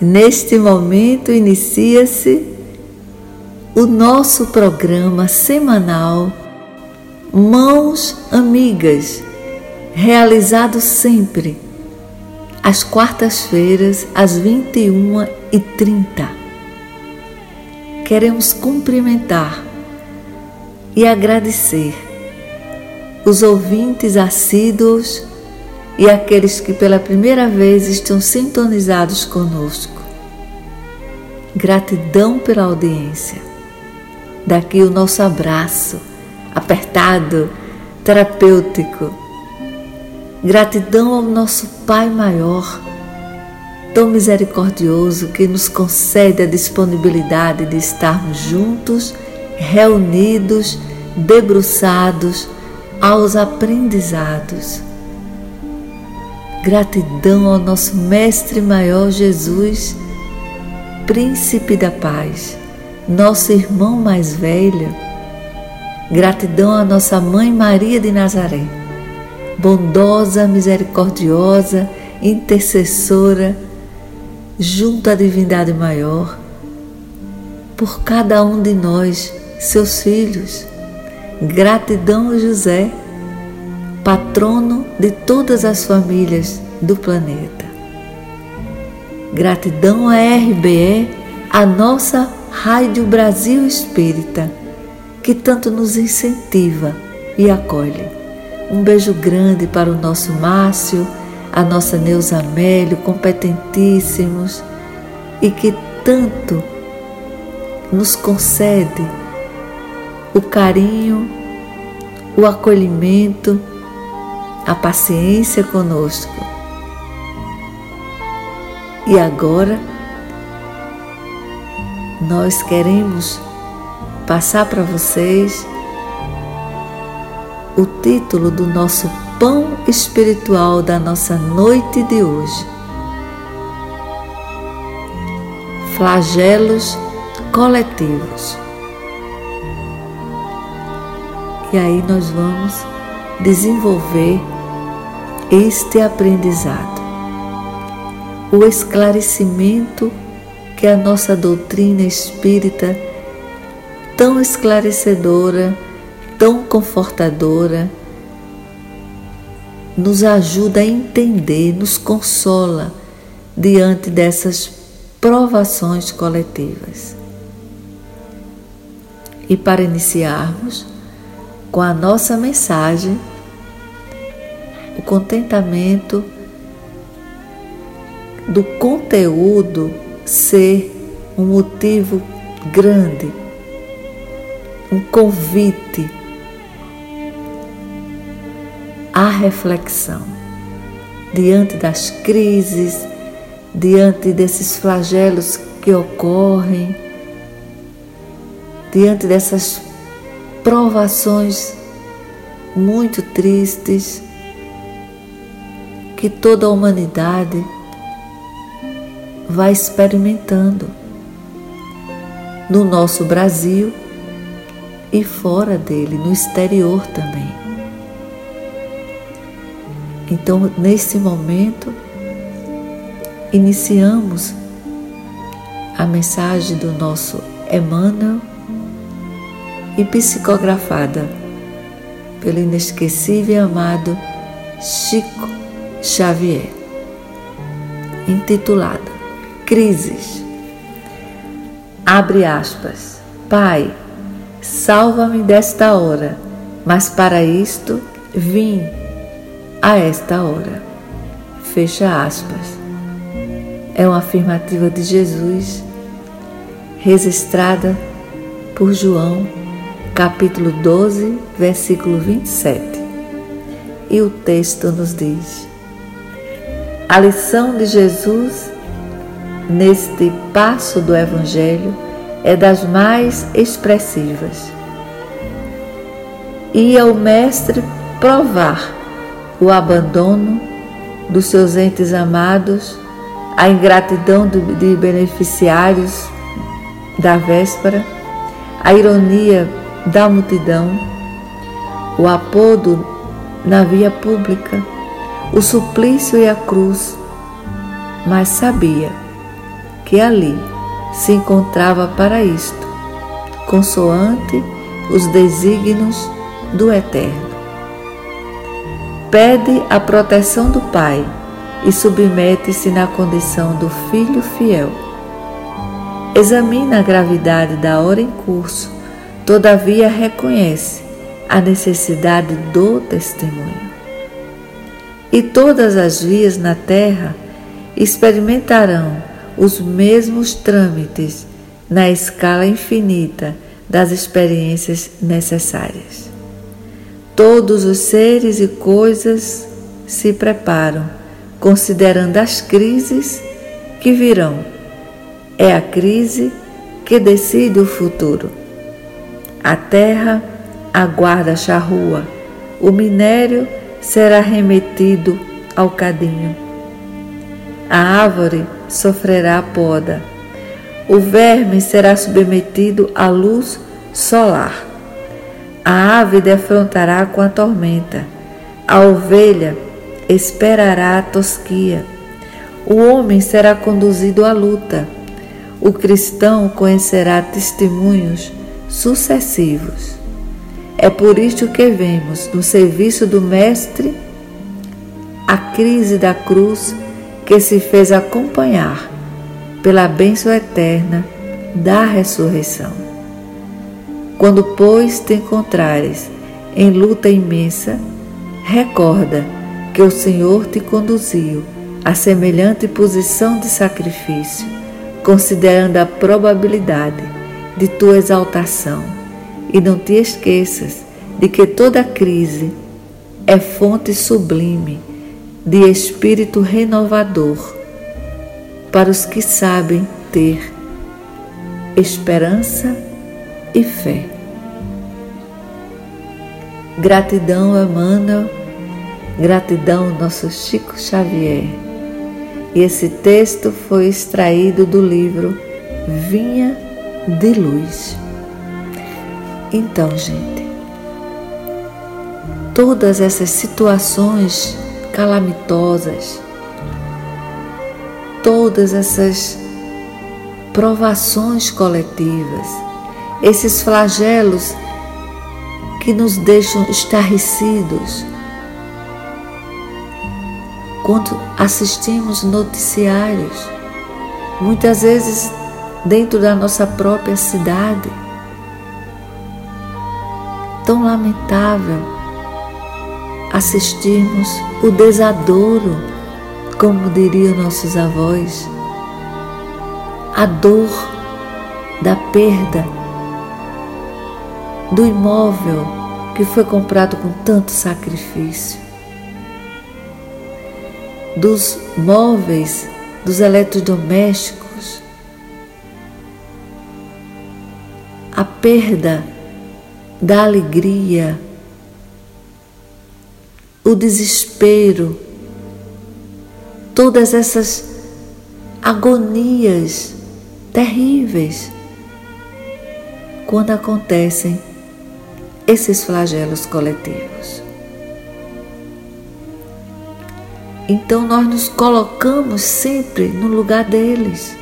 Neste momento inicia-se o nosso programa semanal Mãos Amigas, realizado sempre às quartas-feiras às 21h30. Queremos cumprimentar e agradecer os ouvintes assíduos e aqueles que pela primeira vez estão sintonizados conosco. Gratidão pela audiência. Daqui o nosso abraço apertado, terapêutico. Gratidão ao nosso Pai maior, tão misericordioso que nos concede a disponibilidade de estarmos juntos, reunidos, debruçados aos aprendizados. Gratidão ao nosso Mestre Maior Jesus, Príncipe da Paz, nosso irmão mais velho. Gratidão à nossa Mãe Maria de Nazaré, bondosa, misericordiosa, intercessora, junto à Divindade Maior, por cada um de nós, seus filhos Gratidão José, patrono de todas as famílias do planeta. Gratidão a RBE, a nossa Rádio Brasil Espírita, que tanto nos incentiva e acolhe. Um beijo grande para o nosso Márcio, a nossa Neuza Amélio, competentíssimos e que tanto nos concede o carinho, o acolhimento, a paciência conosco. E agora, nós queremos passar para vocês o título do nosso pão espiritual da nossa noite de hoje. Flagelos coletivos. E aí nós vamos desenvolver este aprendizado. O esclarecimento que a nossa doutrina espírita, tão esclarecedora, tão confortadora, nos ajuda a entender, nos consola diante dessas provações coletivas. E para iniciarmos, com a nossa mensagem, contentamento do conteúdo ser um motivo grande, um convite à reflexão diante das crises, diante desses flagelos que ocorrem, diante dessas provações muito tristes que toda a humanidade vai experimentando no nosso Brasil e fora dele, no exterior também. Então, nesse momento, iniciamos a mensagem do nosso Emmanuel e psicografada pelo inesquecível e amado Chico Xavier, intitulada Crises. Abre aspas. Pai, salva-me desta hora, mas para isto vim a esta hora. Fecha aspas. É uma afirmativa de Jesus registrada por João capítulo 12, versículo 27. E o texto nos diz: A lição de Jesus neste passo do Evangelho é das mais expressivas. Ia o Mestre provar o abandono dos seus entes amados, a ingratidão de beneficiários da véspera, a ironia da multidão, o apodo na via pública, o suplício e a cruz, mas sabia que ali se encontrava para isto, consoante os desígnios do Eterno. Pede a proteção do Pai e submete-se na condição do filho fiel. Examina a gravidade da hora em curso, todavia reconhece a necessidade do testemunho. E todas as vias na terra experimentarão os mesmos trâmites na escala infinita das experiências necessárias. Todos os seres e coisas se preparam, considerando as crises que virão. É a crise que decide o futuro. A terra aguarda a charrua, o minério será remetido ao cadinho. A árvore sofrerá poda. O verme será submetido à luz solar. A ave defrontará com a tormenta. A ovelha esperará a tosquia. O homem será conduzido à luta. O cristão conhecerá testemunhos sucessivos. É por isto que vemos no serviço do Mestre a crise da cruz que se fez acompanhar pela bênção eterna da ressurreição. Quando, pois, te encontrares em luta imensa, recorda que o Senhor te conduziu a semelhante posição de sacrifício, considerando a probabilidade de tua exaltação. E não te esqueças de que toda crise é fonte sublime de espírito renovador para os que sabem ter esperança e fé. Gratidão, Emmanuel, gratidão, nosso Chico Xavier. E esse texto foi extraído do livro Vinha de Luz. Então, gente, todas essas situações calamitosas, todas essas provações coletivas, esses flagelos que nos deixam estarrecidos. Quando assistimos noticiários, muitas vezes dentro da nossa própria cidade, tão lamentável assistirmos o desadouro, como diriam nossos avós, a dor da perda do imóvel que foi comprado com tanto sacrifício, dos móveis, dos eletrodomésticos, a perda da alegria o desespero, todas essas agonias terríveis quando acontecem esses flagelos coletivos. Então nós nos colocamos sempre no lugar deles.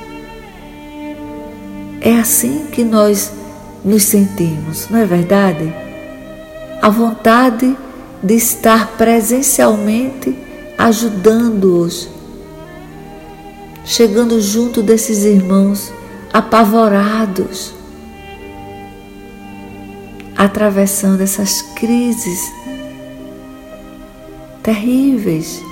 É assim que nós nos sentimos, não é verdade? A vontade de estar presencialmente ajudando-os, chegando junto desses irmãos apavorados, atravessando essas crises terríveis.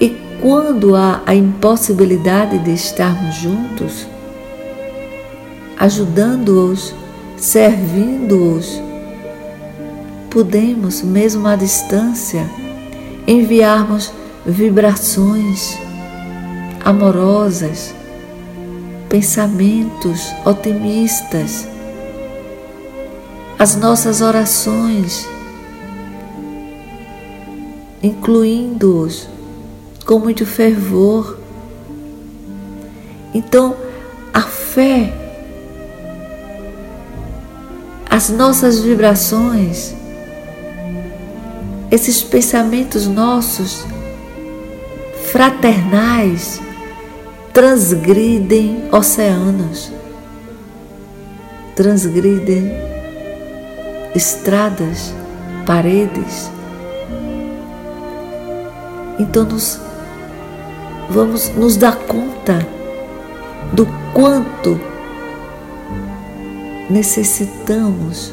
E quando há a impossibilidade de estarmos juntos, ajudando-os, servindo-os, podemos, mesmo à distância, enviarmos vibrações amorosas, pensamentos otimistas, as nossas orações, incluindo-os com muito fervor. Então, a fé, as nossas vibrações, esses pensamentos nossos fraternais transgridem oceanos, transgridem estradas, paredes. Então nos vamos nos dar conta do quanto necessitamos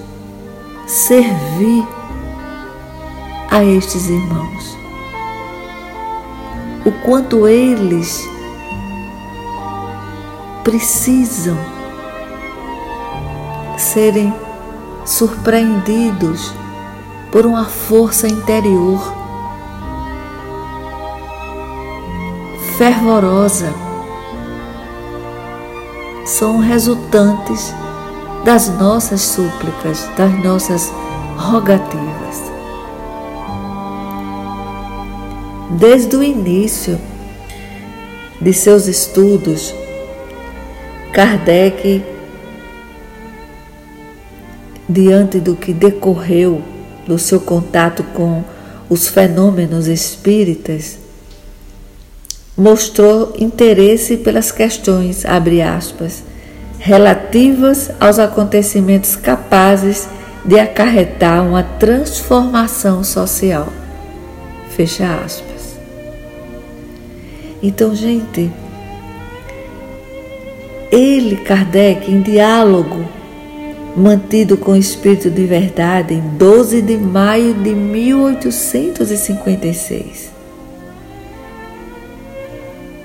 servir a estes irmãos. O quanto eles precisam serem surpreendidos por uma força interior fervorosa. São resultantes das nossas súplicas, das nossas rogativas. Desde o início de seus estudos, Kardec, diante do que decorreu do seu contato com os fenômenos espíritas, mostrou interesse pelas questões, abre aspas, relativas aos acontecimentos capazes de acarretar uma transformação social. Fecha aspas. Então, gente, ele, Kardec, em diálogo mantido com o Espírito de Verdade em 12 de maio de 1856.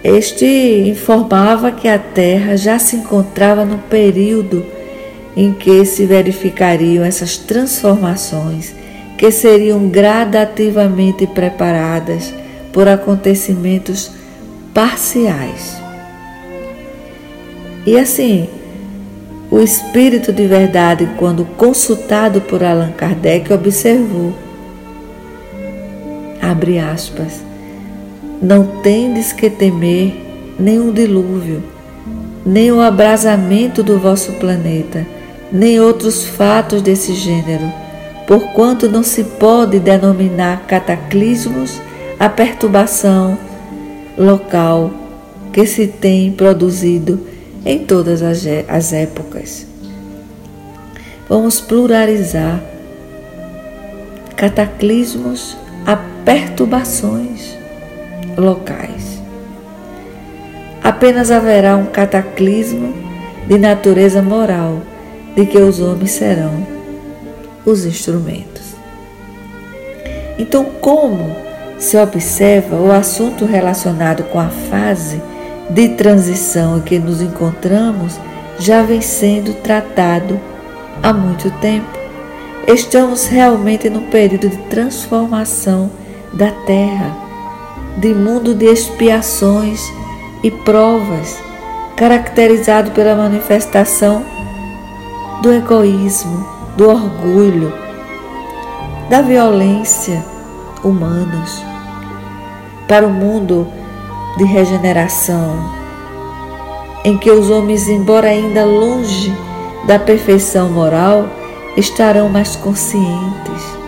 Este informava que a Terra já se encontrava no período em que se verificariam essas transformações que seriam gradativamente preparadas por acontecimentos parciais. E assim, o espírito de verdade, quando consultado por Allan Kardec, observou, abre aspas, não tendes que temer nenhum dilúvio, nem o abrasamento do vosso planeta, nem outros fatos desse gênero, porquanto não se pode denominar cataclismos a perturbação local que se tem produzido em todas as, as épocas. Vamos pluralizar cataclismos a perturbações locais. Apenas haverá um cataclismo de natureza moral de que os homens serão os instrumentos. Então, como se observa o assunto relacionado com a fase de transição em que nos encontramos já vem sendo tratado há muito tempo. Estamos realmente num período de transformação da Terra, de mundo de expiações e provas, caracterizado pela manifestação do egoísmo, do orgulho, da violência humanos. Para o mundo de regeneração, em que os homens, embora ainda longe da perfeição moral, estarão mais conscientes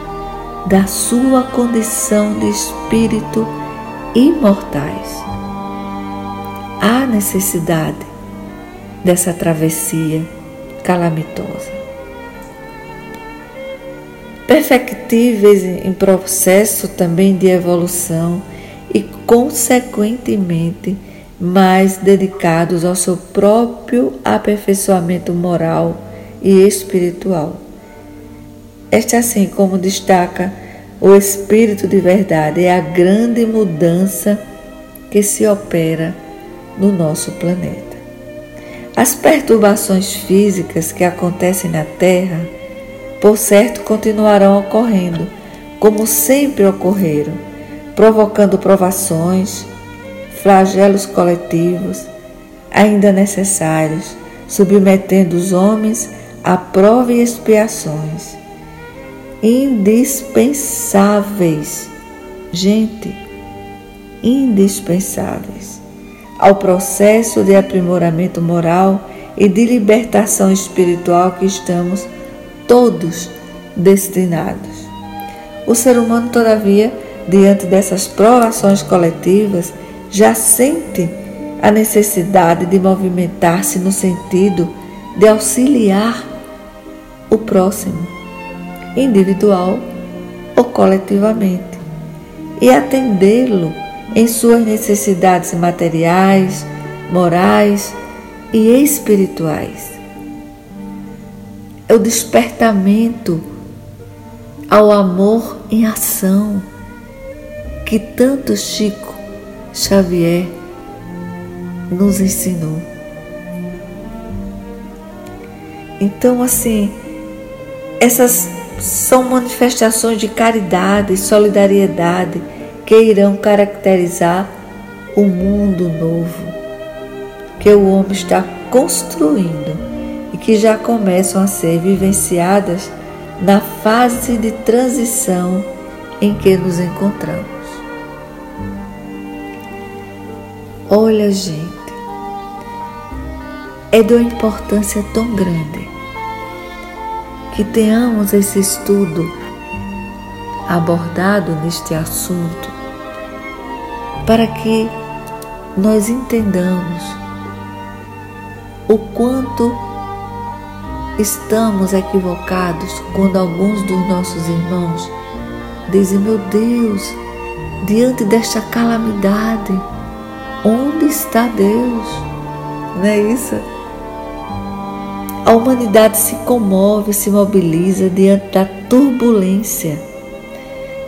da sua condição de espírito imortais. Há necessidade dessa travessia calamitosa. Perfectíveis em processo também de evolução e, consequentemente, mais dedicados ao seu próprio aperfeiçoamento moral e espiritual. Este, assim como destaca o Espírito de Verdade, é a grande mudança que se opera no nosso planeta. As perturbações físicas que acontecem na Terra, por certo, continuarão ocorrendo, como sempre ocorreram provocando provações, flagelos coletivos ainda necessários, submetendo os homens a prova e expiações indispensáveis. Gente, indispensáveis ao processo de aprimoramento moral e de libertação espiritual que estamos todos destinados. O ser humano, todavia, diante dessas provações coletivas, já sente a necessidade de movimentar-se no sentido de auxiliar o próximo, individual ou coletivamente, e atendê-lo em suas necessidades materiais, morais e espirituais. É o despertamento ao amor em ação que tanto Chico Xavier nos ensinou. Então, assim, essas são manifestações de caridade e solidariedade que irão caracterizar o mundo novo que o homem está construindo e que já começam a ser vivenciadas na fase de transição em que nos encontramos. Olha, gente, é de uma importância tão grande que tenhamos esse estudo abordado neste assunto para que nós entendamos o quanto estamos equivocados quando alguns dos nossos irmãos dizem: Meu Deus, diante desta calamidade, onde está Deus? Não é isso? Humanidade se comove, se mobiliza diante da turbulência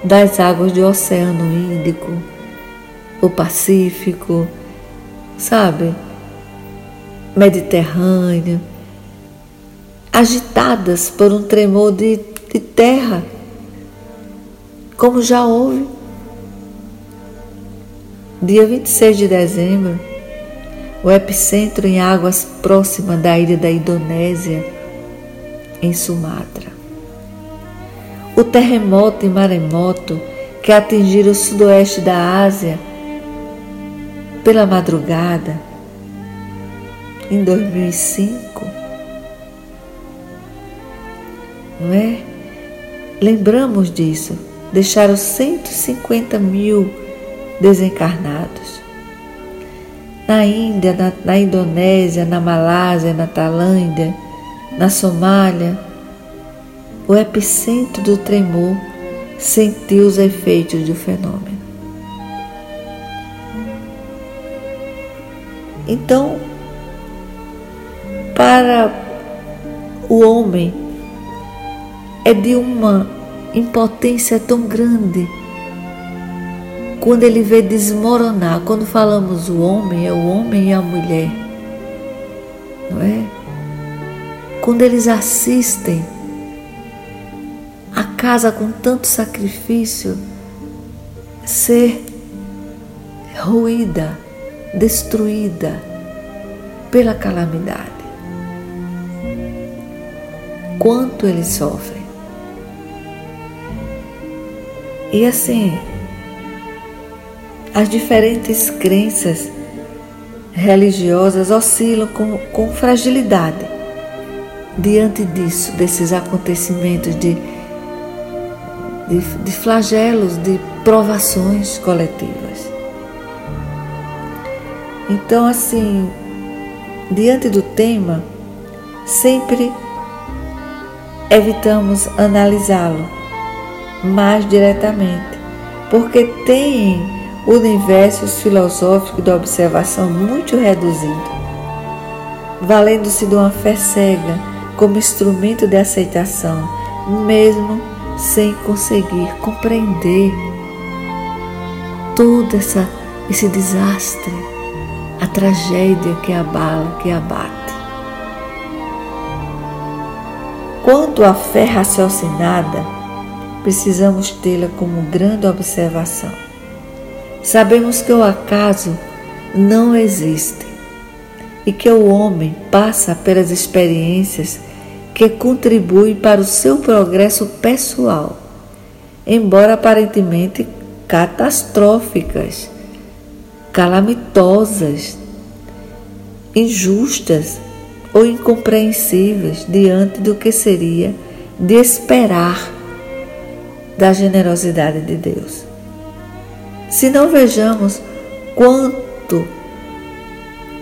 das águas do Oceano Índico, o Pacífico, sabe? Mediterrâneo, agitadas por um tremor de, de terra, como já houve. Dia 26 de dezembro, o epicentro em águas próximas da ilha da Indonésia, em Sumatra. O terremoto e maremoto que atingiram o sudoeste da Ásia pela madrugada, em 2005, não é? Lembramos disso, deixaram 150 mil desencarnados na Índia, na, na Indonésia, na Malásia, na Tailândia, na Somália, o epicentro do tremor sentiu os efeitos do fenômeno. Então, para o homem, é de uma impotência tão grande quando ele vê desmoronar, quando falamos o homem, é o homem e a mulher, não é? Quando eles assistem a casa com tanto sacrifício ser ruída, destruída pela calamidade. Quanto eles sofrem. E assim, as diferentes crenças religiosas oscilam com, com fragilidade diante disso, desses acontecimentos de, de, de flagelos, de provações coletivas. Então, assim, diante do tema, sempre evitamos analisá-lo mais diretamente, porque tem universos filosóficos da observação muito reduzido, valendo-se de uma fé cega como instrumento de aceitação, mesmo sem conseguir compreender todo essa, esse desastre, a tragédia que abala, que abate. Quanto à fé raciocinada, precisamos tê-la como grande observação Sabemos que o acaso não existem e que o homem passa pelas experiências que contribuem para o seu progresso pessoal, embora aparentemente catastróficas, calamitosas, injustas ou incompreensíveis diante do que seria de esperar da generosidade de Deus. Se não vejamos quanto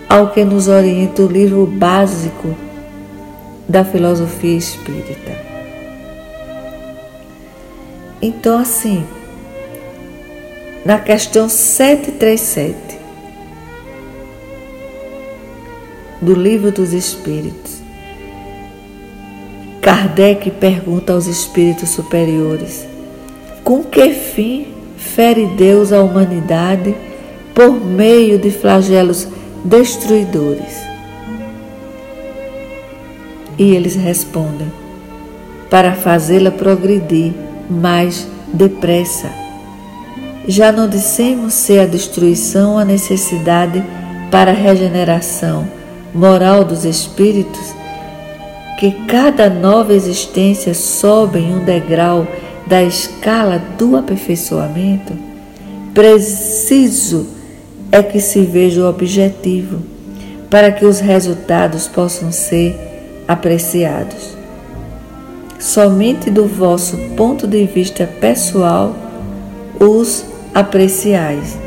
ao que nos orienta o livro básico da filosofia espírita. Então, assim, na questão 737 do Livro dos Espíritos, Kardec pergunta aos espíritos superiores: com que fim fere Deus a humanidade por meio de flagelos destruidores? E eles respondem: para fazê-la progredir mais depressa. Já não dissemos ser a destruição a necessidade para a regeneração moral dos espíritos, que cada nova existência sobe em um degrau da escala do aperfeiçoamento? Preciso é que se veja o objetivo, para que os resultados possam ser apreciados. Somente do vosso ponto de vista pessoal os apreciais.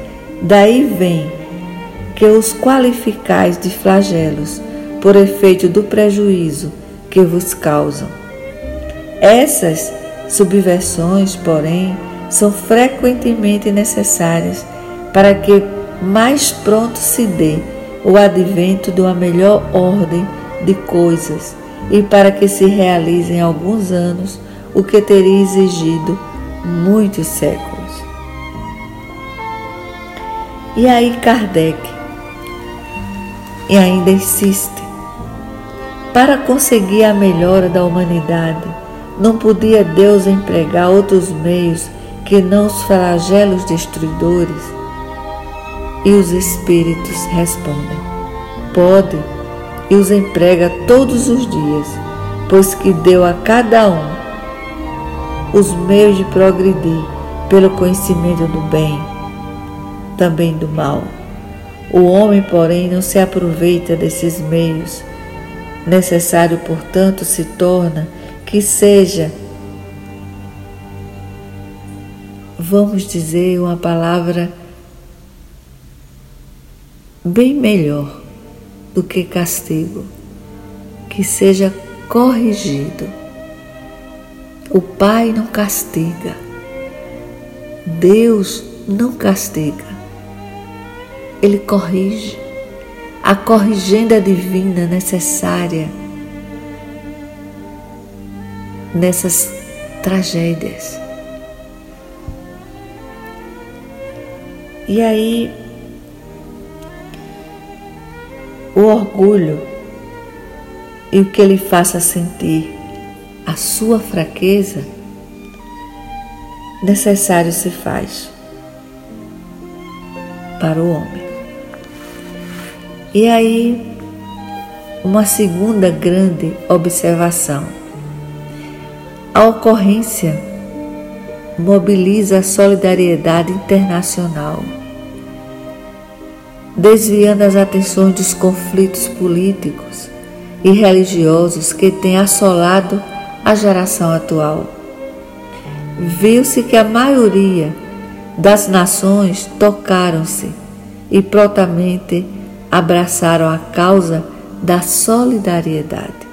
Daí vem que os qualificais de flagelos por efeito do prejuízo que vos causam. Essas subversões, porém, são frequentemente necessárias para que mais pronto se dê o advento de uma melhor ordem de coisas e para que se realize em alguns anos o que teria exigido muitos séculos. E aí Kardec e ainda insiste. Para conseguir a melhora da humanidade, não podia Deus empregar outros meios que não os flagelos destruidores? E os espíritos respondem: Pode, e os emprega todos os dias, pois que deu a cada um os meios de progredir pelo conhecimento do bem, também do mal. O homem, porém, não se aproveita desses meios. Necessário, portanto, se torna que seja, vamos dizer, uma palavra bem melhor do que castigo, que seja corrigido. O Pai não castiga, Deus não castiga, Ele corrige. A corrigenda divina necessária nessas tragédias. E aí, o orgulho e o que ele faça sentir a sua fraqueza, necessário se faz para o homem. E aí, uma segunda grande observação a ocorrência mobiliza a solidariedade internacional, desviando as atenções dos conflitos políticos e religiosos que têm assolado a geração atual. Viu-se que a maioria das nações tocaram-se e prontamente abraçaram a causa da solidariedade.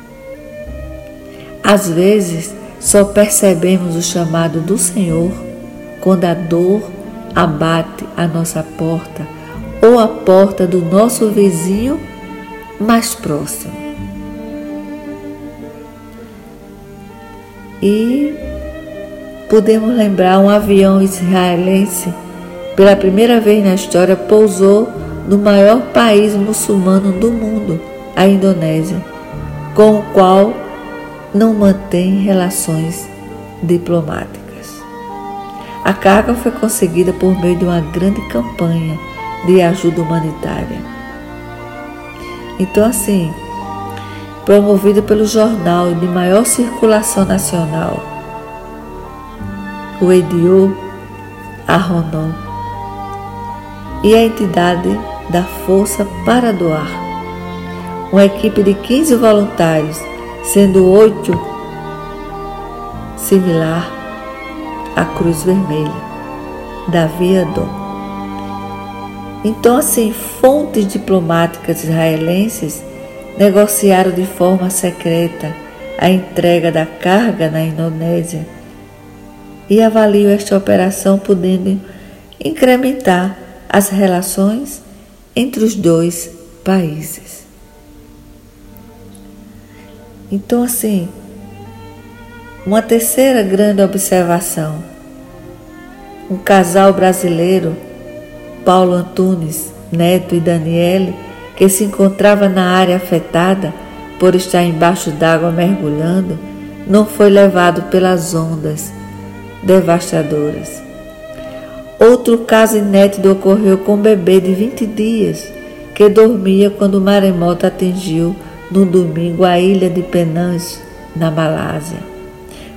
Às vezes, só percebemos o chamado do Senhor quando a dor abate a nossa porta ou a porta do nosso vizinho mais próximo. E podemos lembrar um avião israelense, pela primeira vez na história, pousou no maior país muçulmano do mundo, a Indonésia, com o qual não mantém relações diplomáticas. A carga foi conseguida por meio de uma grande campanha de ajuda humanitária. Então, assim, promovido pelo jornal de maior circulação nacional, o Ediô Arronon, e a entidade da Força para Doar, uma equipe de 15 voluntários, sendo oito similar à Cruz Vermelha, da Via Dom. Então, assim, fontes diplomáticas israelenses negociaram de forma secreta a entrega da carga na Indonésia e avaliam esta operação podendo incrementar as relações entre os dois países. Então, assim, uma terceira grande observação: um casal brasileiro, Paulo Antunes, Neto e Daniele, que se encontrava na área afetada por estar embaixo d'água mergulhando, não foi levado pelas ondas devastadoras. Outro caso inédito ocorreu com um bebê de 20 dias que dormia quando o maremoto atingiu no domingo a ilha de Penang, na Malásia.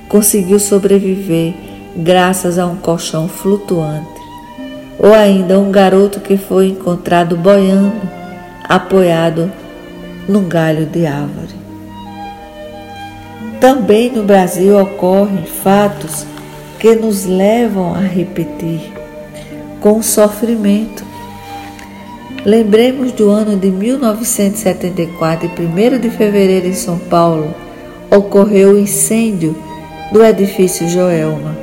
Conseguiu sobreviver graças a um colchão flutuante. Ou ainda um garoto que foi encontrado boiando, apoiado num galho de árvore. Também no Brasil ocorrem fatos que nos levam a repetir com sofrimento. Lembremos do ano de 1974 e 1 de fevereiro em São Paulo ocorreu o incêndio do edifício Joelma,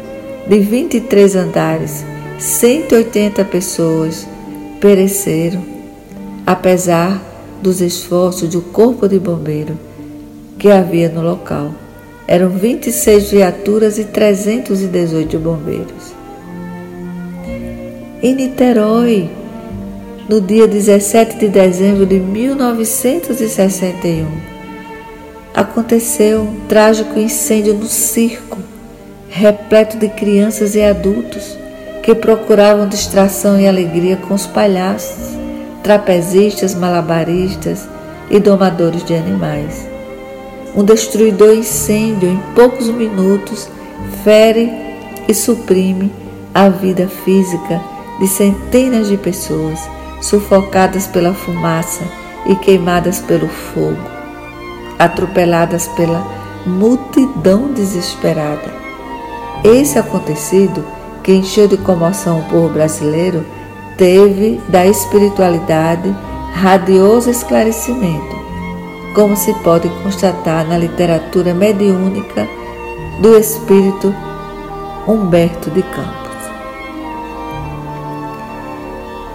de 23 andares, 180 pessoas pereceram, apesar dos esforços do Corpo de Bombeiro que havia no local. Eram 26 viaturas e 318 bombeiros em Niterói, no dia 17 de dezembro de 1961. Aconteceu um trágico incêndio no circo, repleto de crianças e adultos que procuravam distração e alegria com os palhaços, trapezistas, malabaristas e domadores de animais. Um destruidor incêndio em poucos minutos fere e suprime a vida física de centenas de pessoas sufocadas pela fumaça e queimadas pelo fogo, atropeladas pela multidão desesperada. Esse acontecido, que encheu de comoção o povo brasileiro, teve da espiritualidade radioso esclarecimento, como se pode constatar na literatura mediúnica do espírito Humberto de Campos.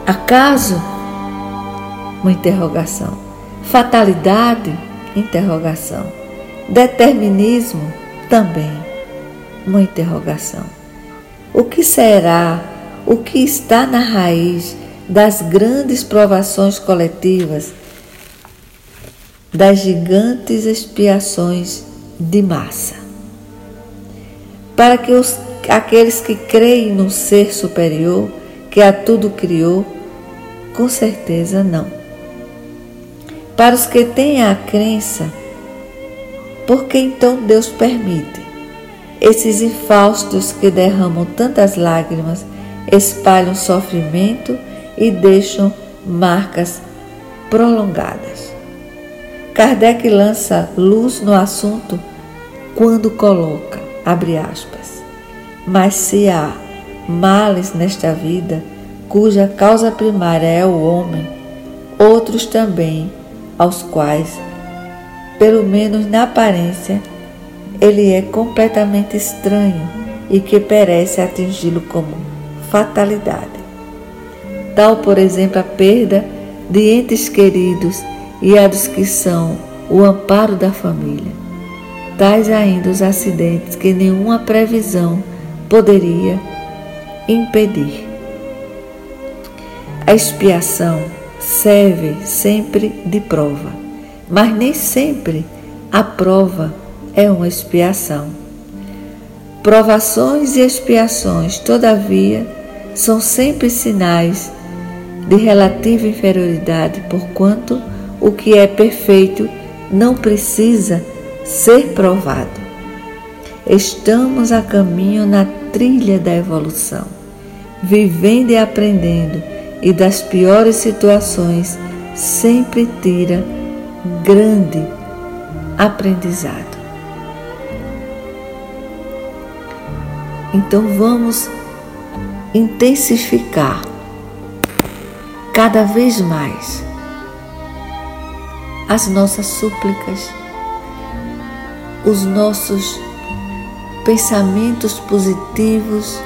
Acaso? Uma interrogação. Fatalidade? Interrogação. Determinismo? Também. Uma interrogação. O que será? O que está na raiz das grandes provações coletivas, das gigantes expiações de massa? Para que os, aqueles que creem no ser superior, que a tudo criou, com certeza não. Para os que têm a crença, por que então Deus permite? Esses infaustos que derramam tantas lágrimas, espalham sofrimento e deixam marcas prolongadas. Kardec lança luz no assunto quando coloca, abre aspas, mas se há males nesta vida, cuja causa primária é o homem, outros também, aos quais, pelo menos na aparência, ele é completamente estranho e que perece atingi-lo como fatalidade. Tal, por exemplo, a perda de entes queridos e a dos que são o amparo da família. Tais ainda os acidentes que nenhuma previsão poderia impedir. A expiação serve sempre de prova, mas nem sempre a prova é uma expiação. Provações e expiações, todavia, são sempre sinais de relativa inferioridade, porquanto o que é perfeito não precisa ser provado. Estamos a caminho na trilha da evolução, vivendo e aprendendo, e das piores situações sempre tira grande aprendizado. Então vamos intensificar cada vez mais as nossas súplicas, os nossos pensamentos positivos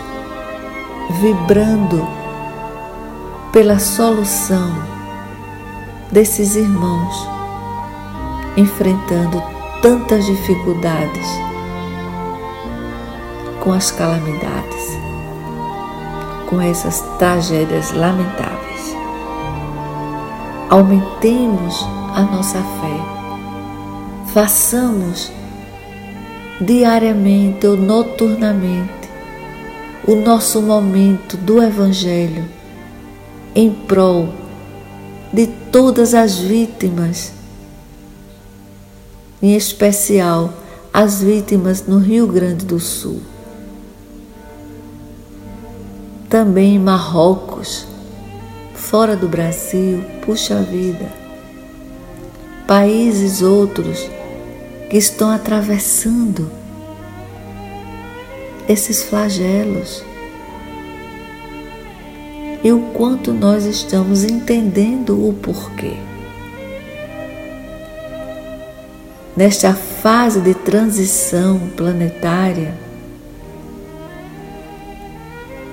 vibrando pela solução desses irmãos enfrentando tantas dificuldades com as calamidades, com essas tragédias lamentáveis. Aumentemos a nossa fé, façamos diariamente ou noturnamente o nosso momento do Evangelho em prol de todas as vítimas, em especial as vítimas no Rio Grande do Sul. Também em Marrocos, fora do Brasil, puxa vida. Países outros que estão atravessando esses flagelos e o quanto nós estamos entendendo o porquê. Nesta fase de transição planetária,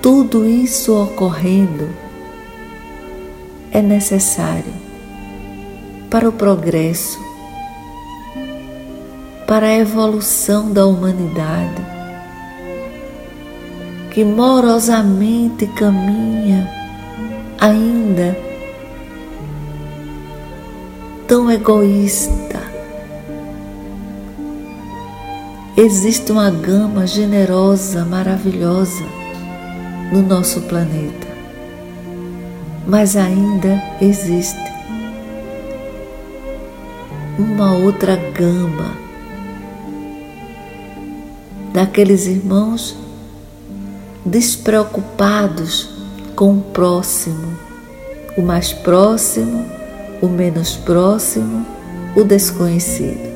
tudo isso ocorrendo é necessário para o progresso, para a evolução da humanidade, que morosamente caminha ainda tão egoísta. Existe uma gama generosa, maravilhosa no nosso planeta, mas ainda existe uma outra gama daqueles irmãos despreocupados com o próximo, o mais próximo, o menos próximo, o desconhecido.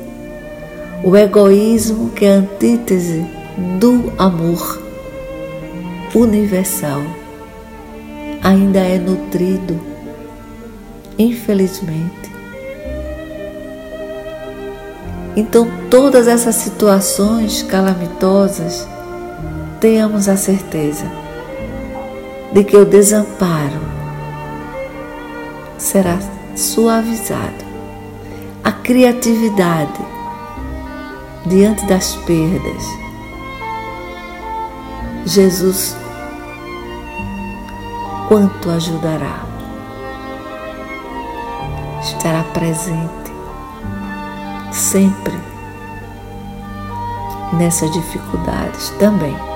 O egoísmo, que é a antítese do amor universal, ainda é nutrido, infelizmente. Então, todas essas situações calamitosas, tenhamos a certeza de que o desamparo será suavizado. A criatividade diante das perdas. Jesus quanto ajudará. Estará presente sempre nessas dificuldades também.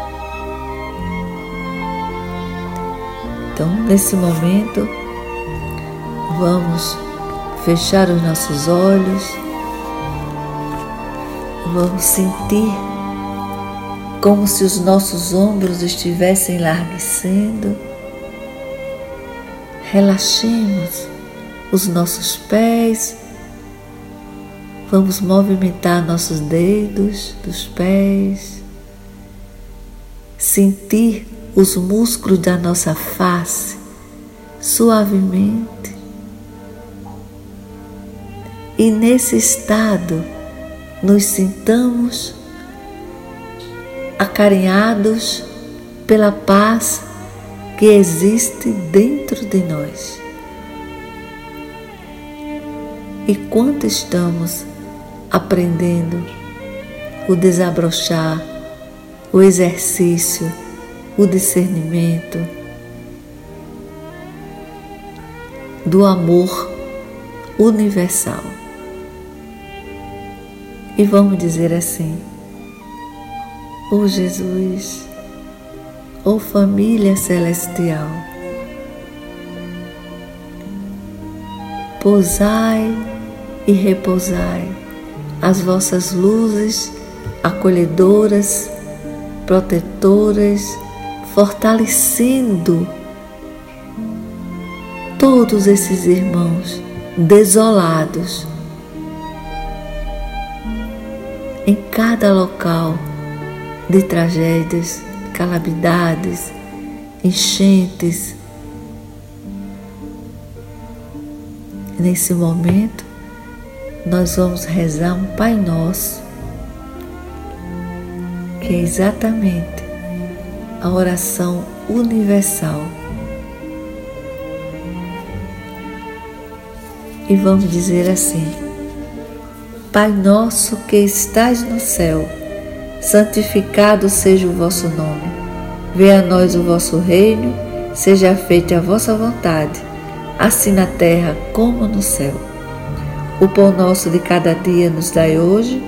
Então, nesse momento, vamos fechar os nossos olhos, vamos sentir como se os nossos ombros estivessem larguecendo. Relaxemos os nossos pés, vamos movimentar nossos dedos dos pés, sentir os músculos da nossa face suavemente. E nesse estado nos sintamos acarinhados pela paz que existe dentro de nós. E quanto estamos aprendendo o desabrochar, o exercício o discernimento do amor universal. E vamos dizer assim: oh Jesus, oh família celestial, pousai e repousai as vossas luzes acolhedoras, protetoras, fortalecendo todos esses irmãos desolados em cada local de tragédias, calamidades, enchentes. Nesse momento, nós vamos rezar um Pai Nosso, que é exatamente a oração universal. E vamos dizer assim: Pai nosso que estás no céu, santificado seja o vosso nome. Venha a nós o vosso reino, seja feita a vossa vontade, assim na terra como no céu. O pão nosso de cada dia nos dai hoje,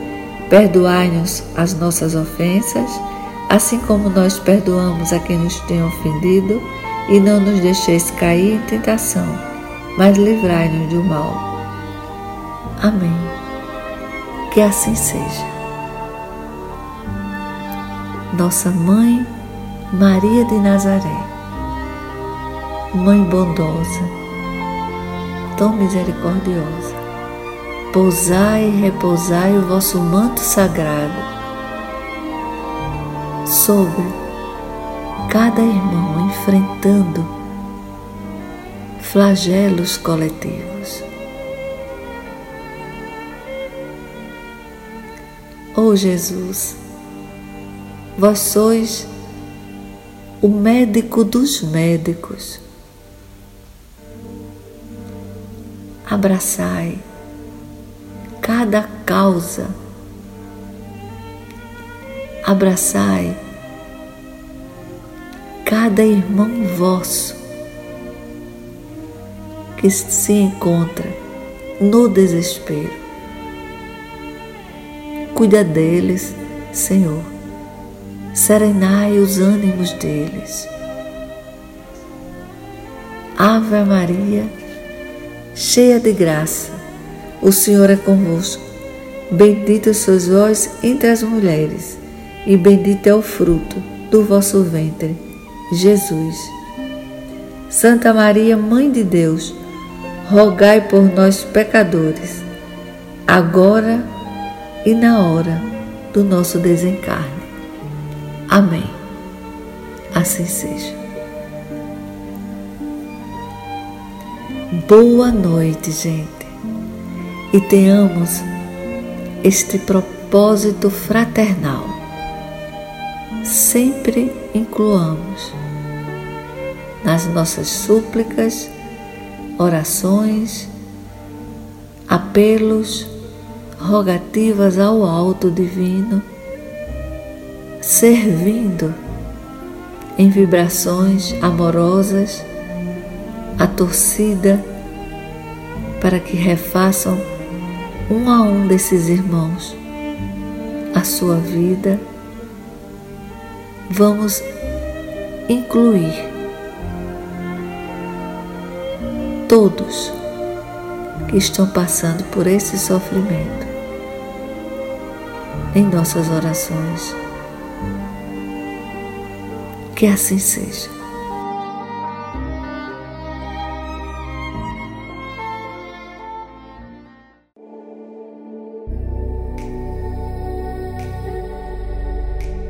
perdoai-nos as nossas ofensas, assim como nós perdoamos a quem nos tem ofendido, e não nos deixeis cair em tentação, mas livrai-nos do mal. Amém. Que assim seja. Nossa Mãe Maria de Nazaré, Mãe bondosa, tão misericordiosa, pousai e repousai o vosso manto sagrado sobre cada irmão enfrentando flagelos coletivos. Oh Jesus, vós sois o médico dos médicos. Abraçai cada causa. Abraçai cada irmão vosso que se encontra no desespero. Cuida deles, Senhor. Serenai os ânimos deles. Ave Maria, cheia de graça, o Senhor é convosco. Bendita sois vós entre as mulheres, e bendito é o fruto do vosso ventre, Jesus. Santa Maria, Mãe de Deus, rogai por nós, pecadores, agora e na hora do nosso desencarne. Amém. Assim seja. Boa noite, gente e tenhamos este propósito fraternal. Sempre incluamos nas nossas súplicas, orações, apelos, rogativas ao alto divino, servindo em vibrações amorosas a torcida para que refaçam um a um desses irmãos a sua vida, vamos incluir todos que estão passando por esse sofrimento em nossas orações. Que assim seja.